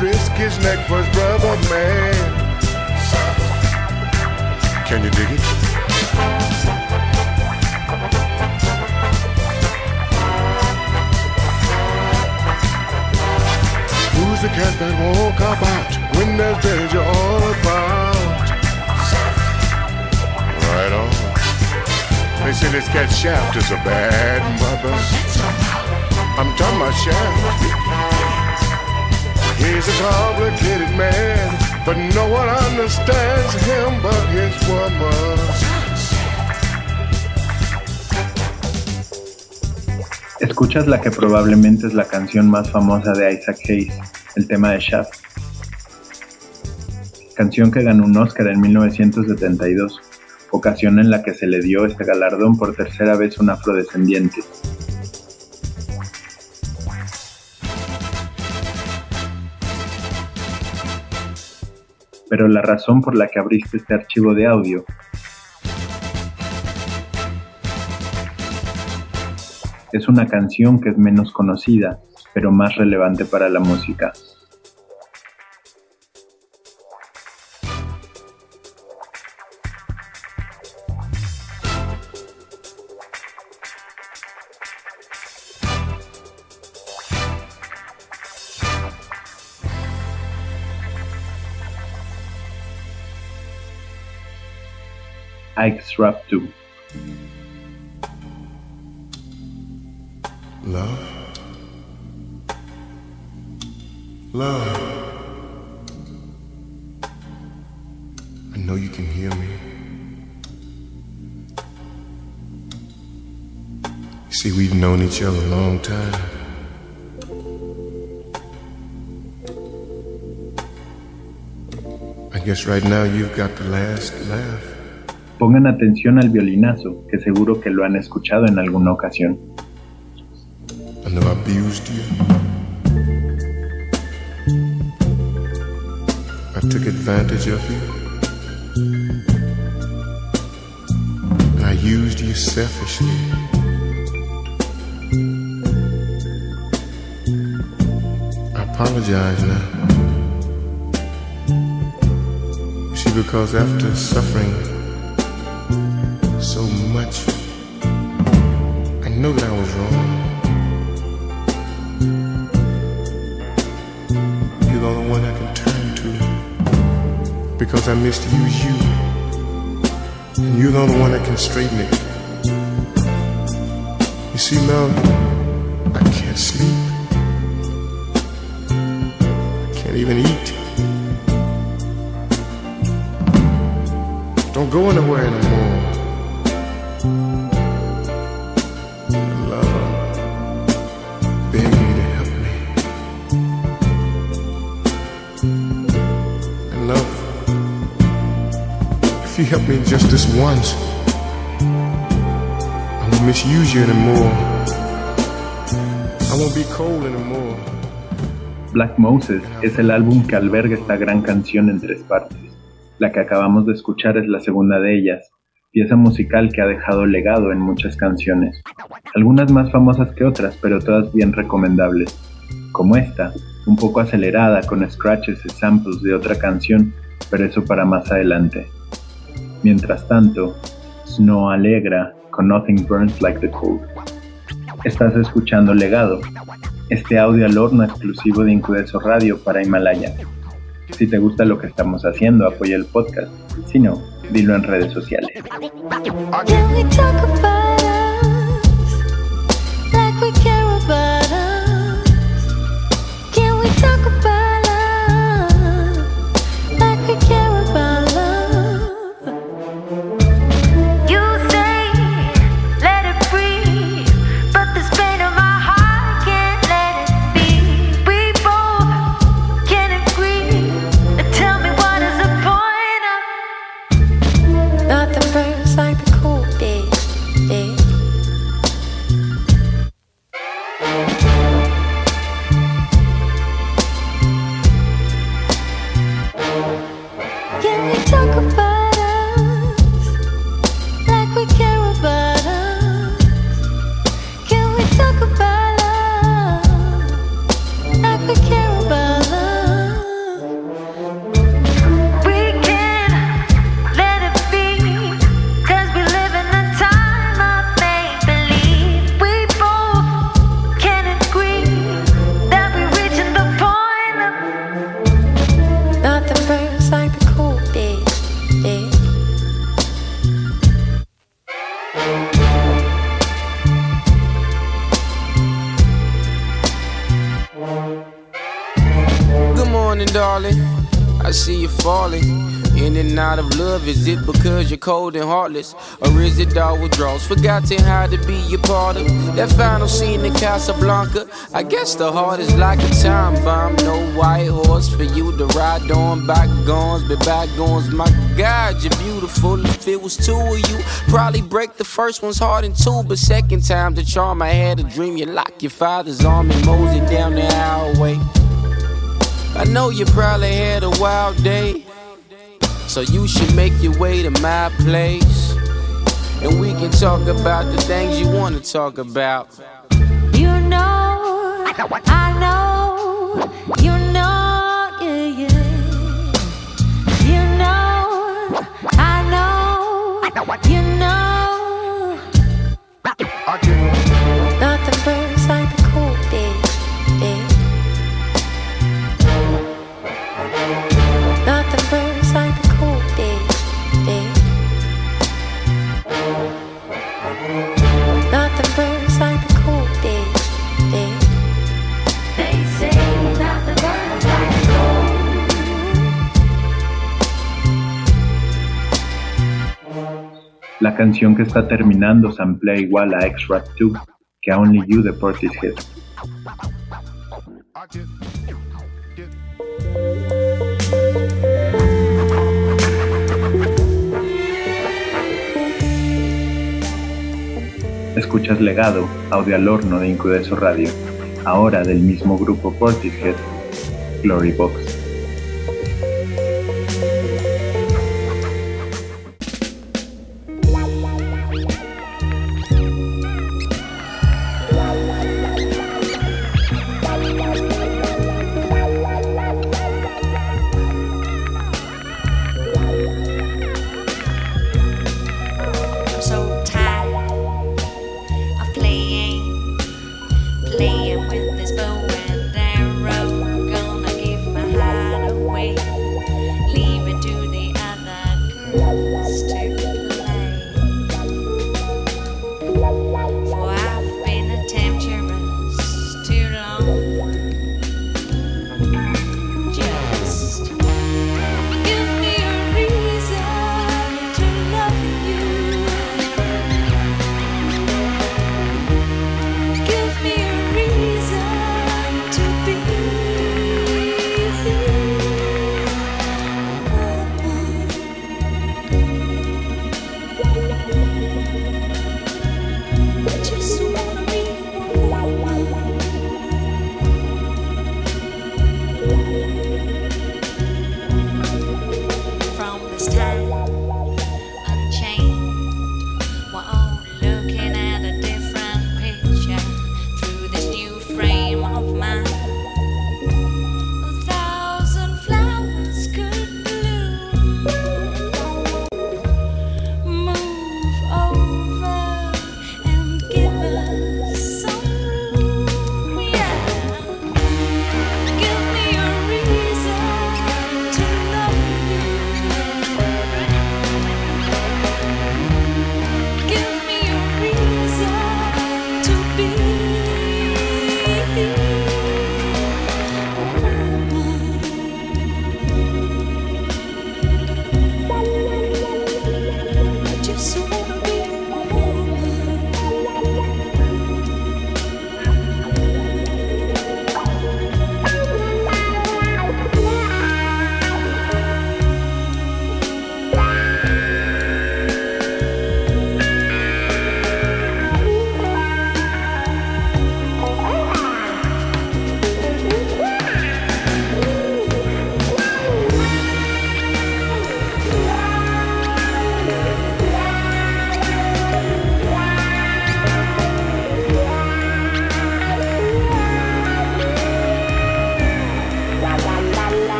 risk his neck for his brother, man. Can you dig it? Who's the cat that won't cop out when there's danger all about? Right on. They say this cat Shaft is a bad mother. I'm talking about Shaft. Escuchas la que probablemente es la canción más famosa de Isaac Hayes, el tema de Shaft. Canción que ganó un Oscar en 1972, ocasión en la que se le dio este galardón por tercera vez a un afrodescendiente. Pero la razón por la que abriste este archivo de audio es una canción que es menos conocida, pero más relevante para la música. See, we've known each other a long time. I guess right now you've got the last laugh. Pongan atención al violinazo, que seguro que lo han escuchado en alguna ocasión. I know I abused you. I took advantage of you. I used you selfishly. Apologize now. see, because after suffering so much, I know that I was wrong. You're the only one I can turn to because I misused you. And you're the only one that can straighten it. You see, love, I can't sleep. Can't even eat. Don't go anywhere anymore. Love, you to help me. And love, if you help me just this once, I won't misuse you anymore. I won't be cold anymore. Black Moses es el álbum que alberga esta gran canción en tres partes. La que acabamos de escuchar es la segunda de ellas, pieza musical que ha dejado legado en muchas canciones, algunas más famosas que otras, pero todas bien recomendables, como esta, un poco acelerada con scratches y samples de otra canción, pero eso para más adelante. Mientras tanto, Snow Alegra con Nothing Burns Like the Cold. Estás escuchando Legado, este audio al horno exclusivo de Incudeso Radio para Himalaya. Si te gusta lo que estamos haciendo, apoya el podcast. Si no, dilo en redes sociales. Talk about cold and heartless? Or is it all withdrawals? Forgotten how to be a part of that final scene in Casablanca. I guess the heart is like a time bomb. No white horse for you to ride on. Bygones, be bygones. My God, you're beautiful. If it was two of you, probably break the first one's heart in two. But second time, the charm I had a dream. You lock your father's arm and mosey down the highway. I know you probably had a wild day. So you should make your way to my place. And we can talk about the things you want to talk about. You know, I know, La canción que está terminando samplea igual a X-Rap 2 que a Only You de Portishead. Escuchas Legado, audio al horno de Incudeso Radio, ahora del mismo grupo Portishead, Glory Box.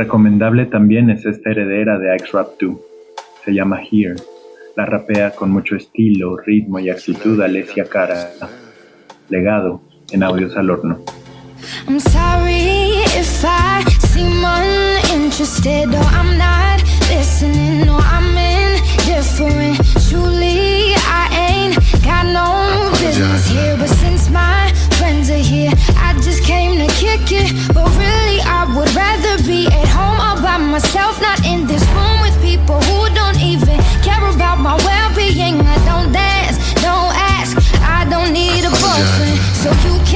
Recomendable también es esta heredera de X-Rap 2. Se llama Here. La rapea con mucho estilo, ritmo y actitud Alessia Cara. Legado en audios al horno. I'm sorry if I seem uninterested or I'm not listening or I'm indifferent. Truly, I ain't got no business here, but since my friends are here. I just came to kick it, but really I would rather be at home all by myself, not in this room with people who don't even care about my well-being. I don't dance, don't ask, I don't need a boyfriend, so you.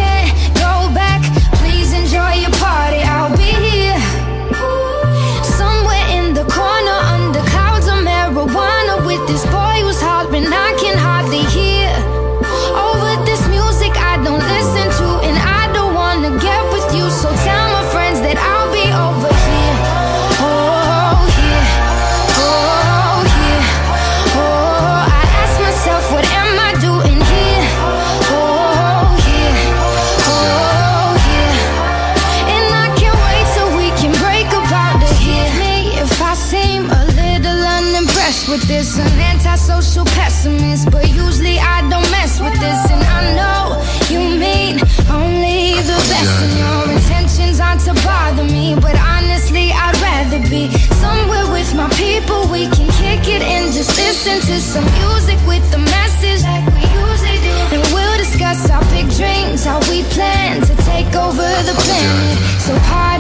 Some music with the message like we usually do. And we'll discuss our big dreams, how we plan to take over the planet. So high.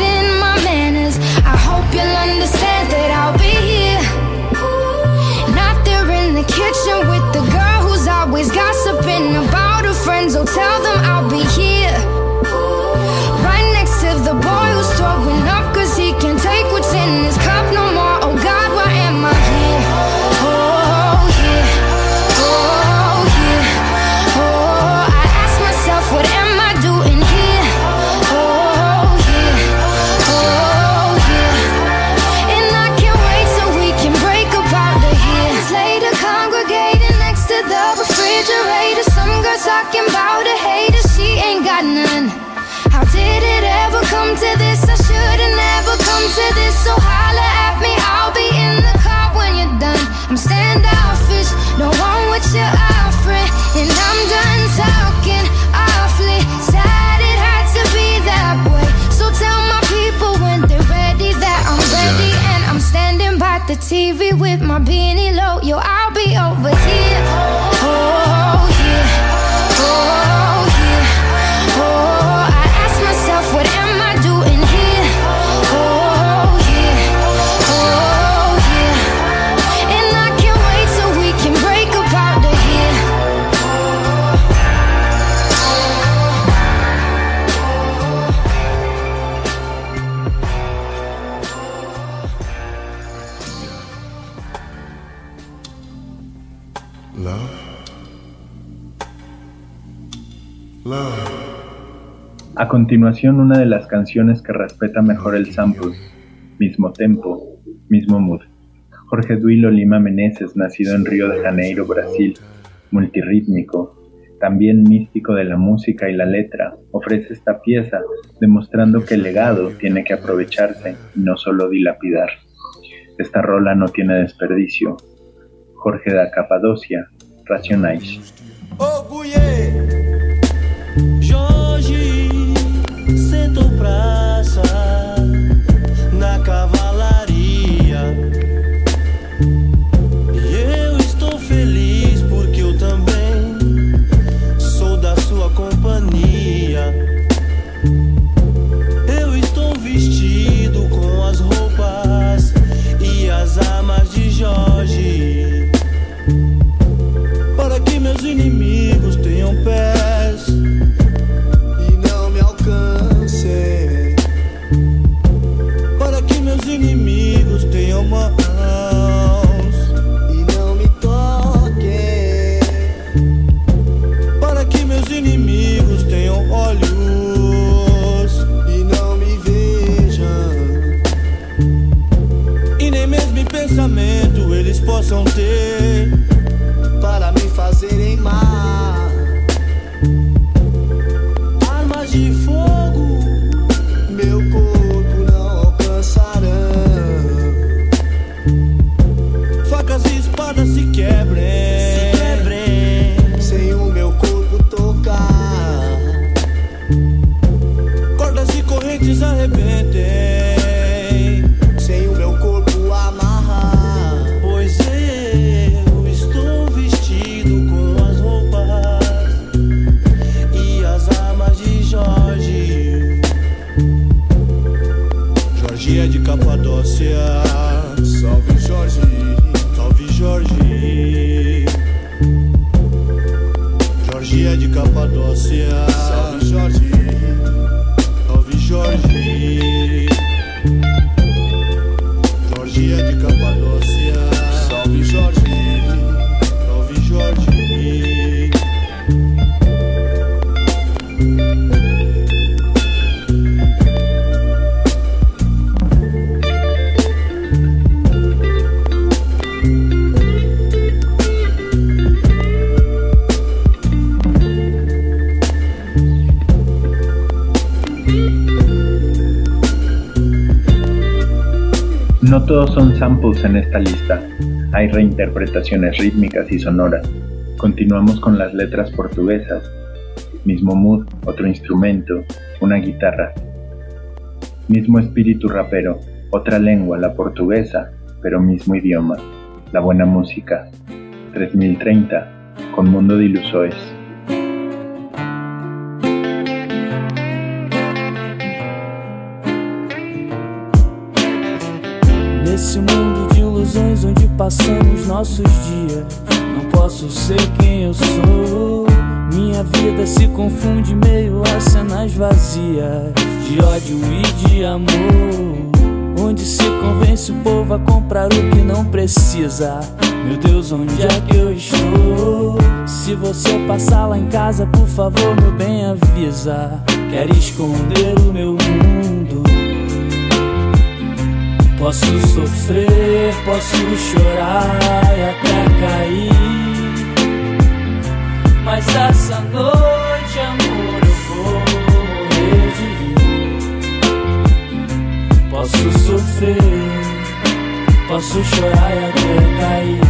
continuación una de las canciones que respeta mejor el sample, mismo tempo, mismo mood. Jorge Duilo Lima Meneses, nacido en Río de Janeiro, Brasil, multirítmico, también místico de la música y la letra, ofrece esta pieza, demostrando que el legado tiene que aprovecharse y no solo dilapidar. Esta rola no tiene desperdicio. Jorge da Capadocia, Racionais. Oh, Todos son samples en esta lista, hay reinterpretaciones rítmicas y sonoras. Continuamos con las letras portuguesas. Mismo mood, otro instrumento, una guitarra. Mismo espíritu rapero, otra lengua, la portuguesa, pero mismo idioma. La buena música. 3030, con Mundo de Ilusoes. Nesse mundo de ilusões onde passamos nossos dias, não posso ser quem eu sou. Minha vida se confunde meio a cenas vazias de ódio e de amor. Onde se convence o povo a comprar o que não precisa. Meu Deus, onde é que eu estou? Se você passar lá em casa, por favor, meu bem avisa. Quero esconder o meu mundo. Posso sofrer, posso chorar e até cair. Mas essa noite, amor, eu vou morrer de rir. Posso sofrer, posso chorar e até cair.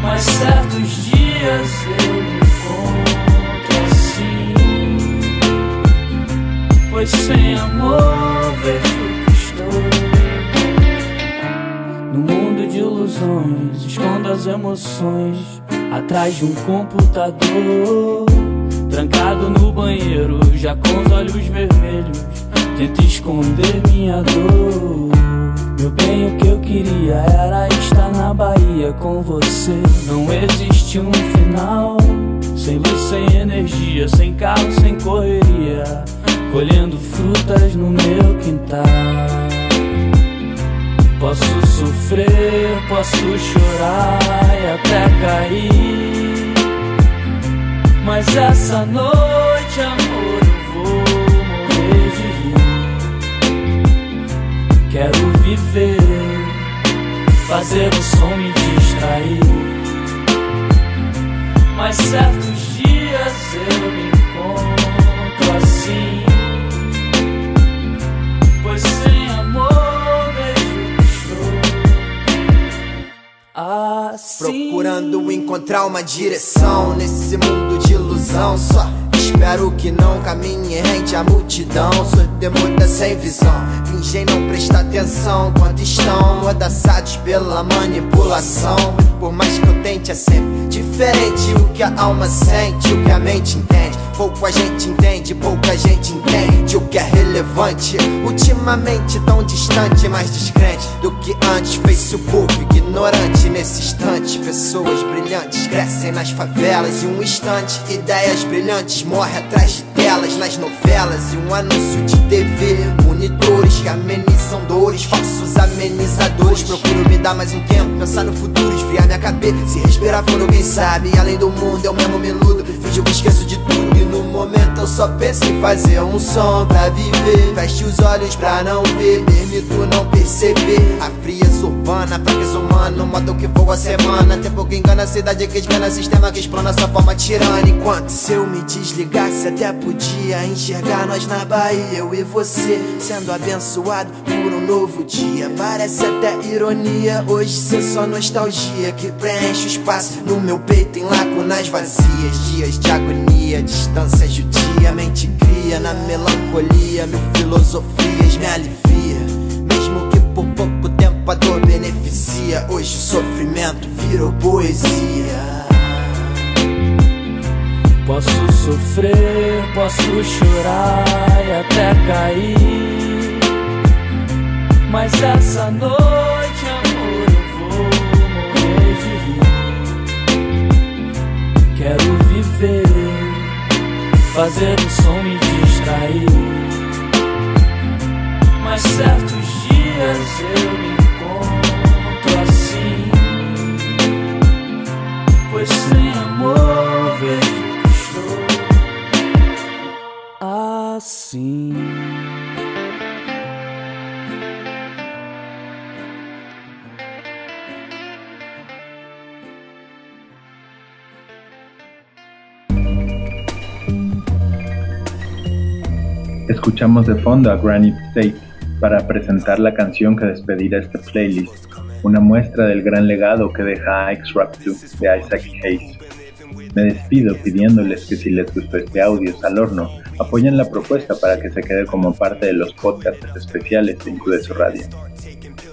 Mas certos dias eu me encontro assim. Pois sem amor vejo emoções Atrás de um computador. Trancado no banheiro Já com os olhos vermelhos Tento esconder minha dor. Meu bem, o que eu queria Era estar na Bahia com você. Não existe um final Sem luz, sem energia Sem carro, sem correria colhendo frutas no meu quintal. Posso sofrer, posso chorar e até cair. Mas essa noite, amor, eu vou morrer de rir. Quero viver, fazer o som me distrair. Mas certos dias eu me encontro assim. Encontrar uma direção nesse mundo de ilusão. Só espero que não caminhe rente à multidão. Sortemuda sem visão, fingem não prestar atenção. Quando estão amordaçados pela manipulação. Por mais que eu tente, é sempre diferente o que a alma sente, o que a mente entende. Pouco a gente entende, pouca gente entende o que é relevante. Ultimamente tão distante, mais descrente do que antes. Facebook ignorante nesse instante. Pessoas brilhantes crescem nas favelas. Em um instante, ideias brilhantes morrem atrás de telas nas novelas. E um anúncio de TV, monitores que amenizam dores, falsos amenizadores. Procuro me dar mais um tempo, pensar no futuro, esfriar minha cabeça. Se respirar fundo, quem sabe? Além do mundo, eu mesmo me iludo. Finge que esqueço de tudo. E no momento eu só penso em fazer um som pra viver. Feche os olhos pra não ver, permito não perceber. A frieza urbana, fraqueza humana, modo que voa a semana. Tempo que engana a cidade, que esgana sistema que explana sua forma tirana. Enquanto se eu me desligasse, até podia enxergar nós na Bahia, eu e você, sendo abençoado por um novo dia. Parece até ironia, hoje ser só nostalgia que preenche o espaço no meu peito em lacunas vazias. Dias de agonia, distância judia, mente cria na melancolia, mil filosofias me alivia. Mesmo que por pouco tempo a dor beneficia, hoje o sofrimento virou poesia. Posso sofrer, posso chorar e até cair. Mas essa noite, amor, eu vou morrer de rir. Quero viver, fazer o som me distrair. Mas certos dias eu me encontro assim. Pois sem amor vejo que estou assim. Escuchamos de fondo a Granite State para presentar la canción que despedirá este playlist, una muestra del gran legado que deja X Rap 2 de Isaac Hayes. Me despido pidiéndoles que si les gustó este audio al horno, apoyen la propuesta para que se quede como parte de los podcasts especiales de Incudeso Radio.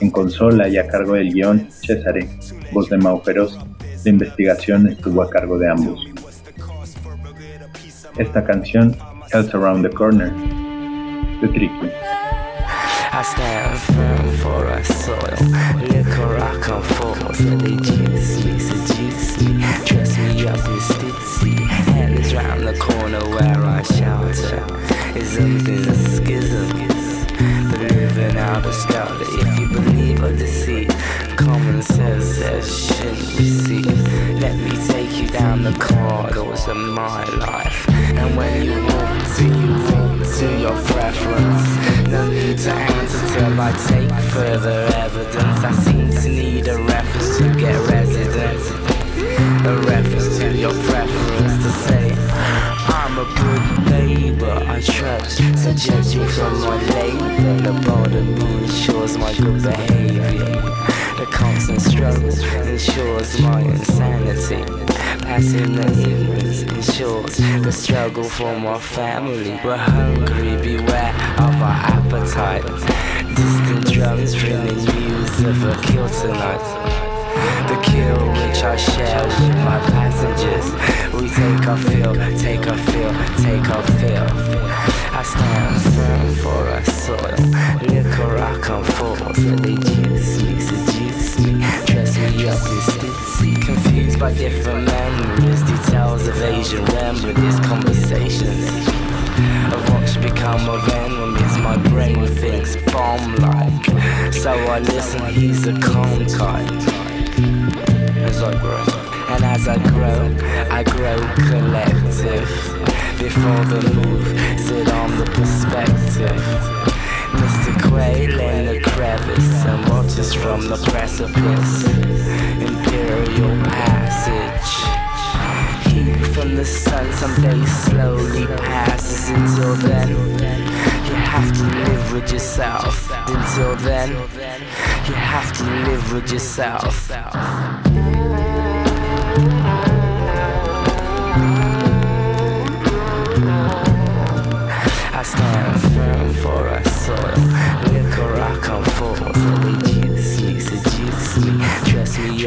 En consola y a cargo del guion, Cesare, voz de Mau Feroz, la investigación estuvo a cargo de ambos. Esta canción, Health Around the Corner, de Tricky. I stand firm for our soil. Liquor I come forth, they juice me, seduce me. Dress me up in Stussy. Hands round the corner where I shelter. In the schisms. The living out of skelter. If you believe or deceit, common sense says shouldn't receive. Let me take you down the corridors of my life. And when you walk to, you walk to your preference. No need to answer till I take further evidence. I seem to need a reference to get residence. A reference to your preference to say I'm a good neighbor. I trust. So judge me from my labor. The border ensures my good behavior. The constant struggle ensures my insanity. Passing the ignorance ensures the struggle for my family. We're hungry, beware of our appetite. Distant drums ringing news of a kill tonight. The kill which I share with my passengers. We take our fill, take our fill, take our fill. I stand firm for our soil. Liquor I come forth, they juice me, seduce me, Confused by different memories, details of Asian remedies, conversations of what's become a of enemies. My brain thinks bomb like, so I listen. He's a calm type as I grow. And as I grow, I grow collective. Before the move, sit on the perspective. Mr. Quail in the crevice and from the precipice. Imperial passage. Heat from the sun someday slowly passes. Until then, you have to live with yourself. Until then, you have to live with yourself.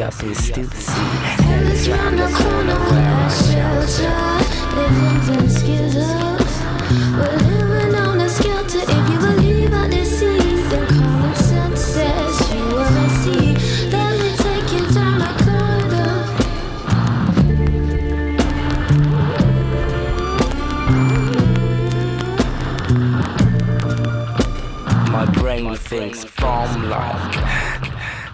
Up in Stussy. Hands round the corner where I shelter. Living in schisms.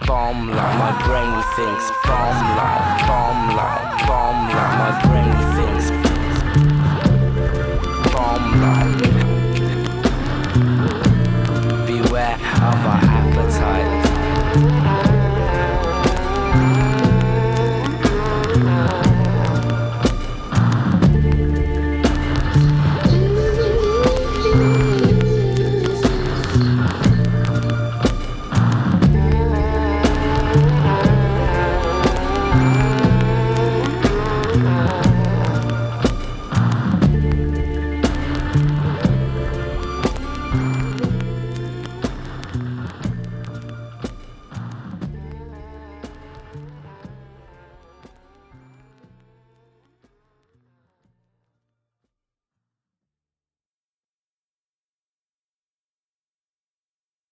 Bomb like my brain thinks Bomb like, bomb like, bomb like my brain thinks Bomb like.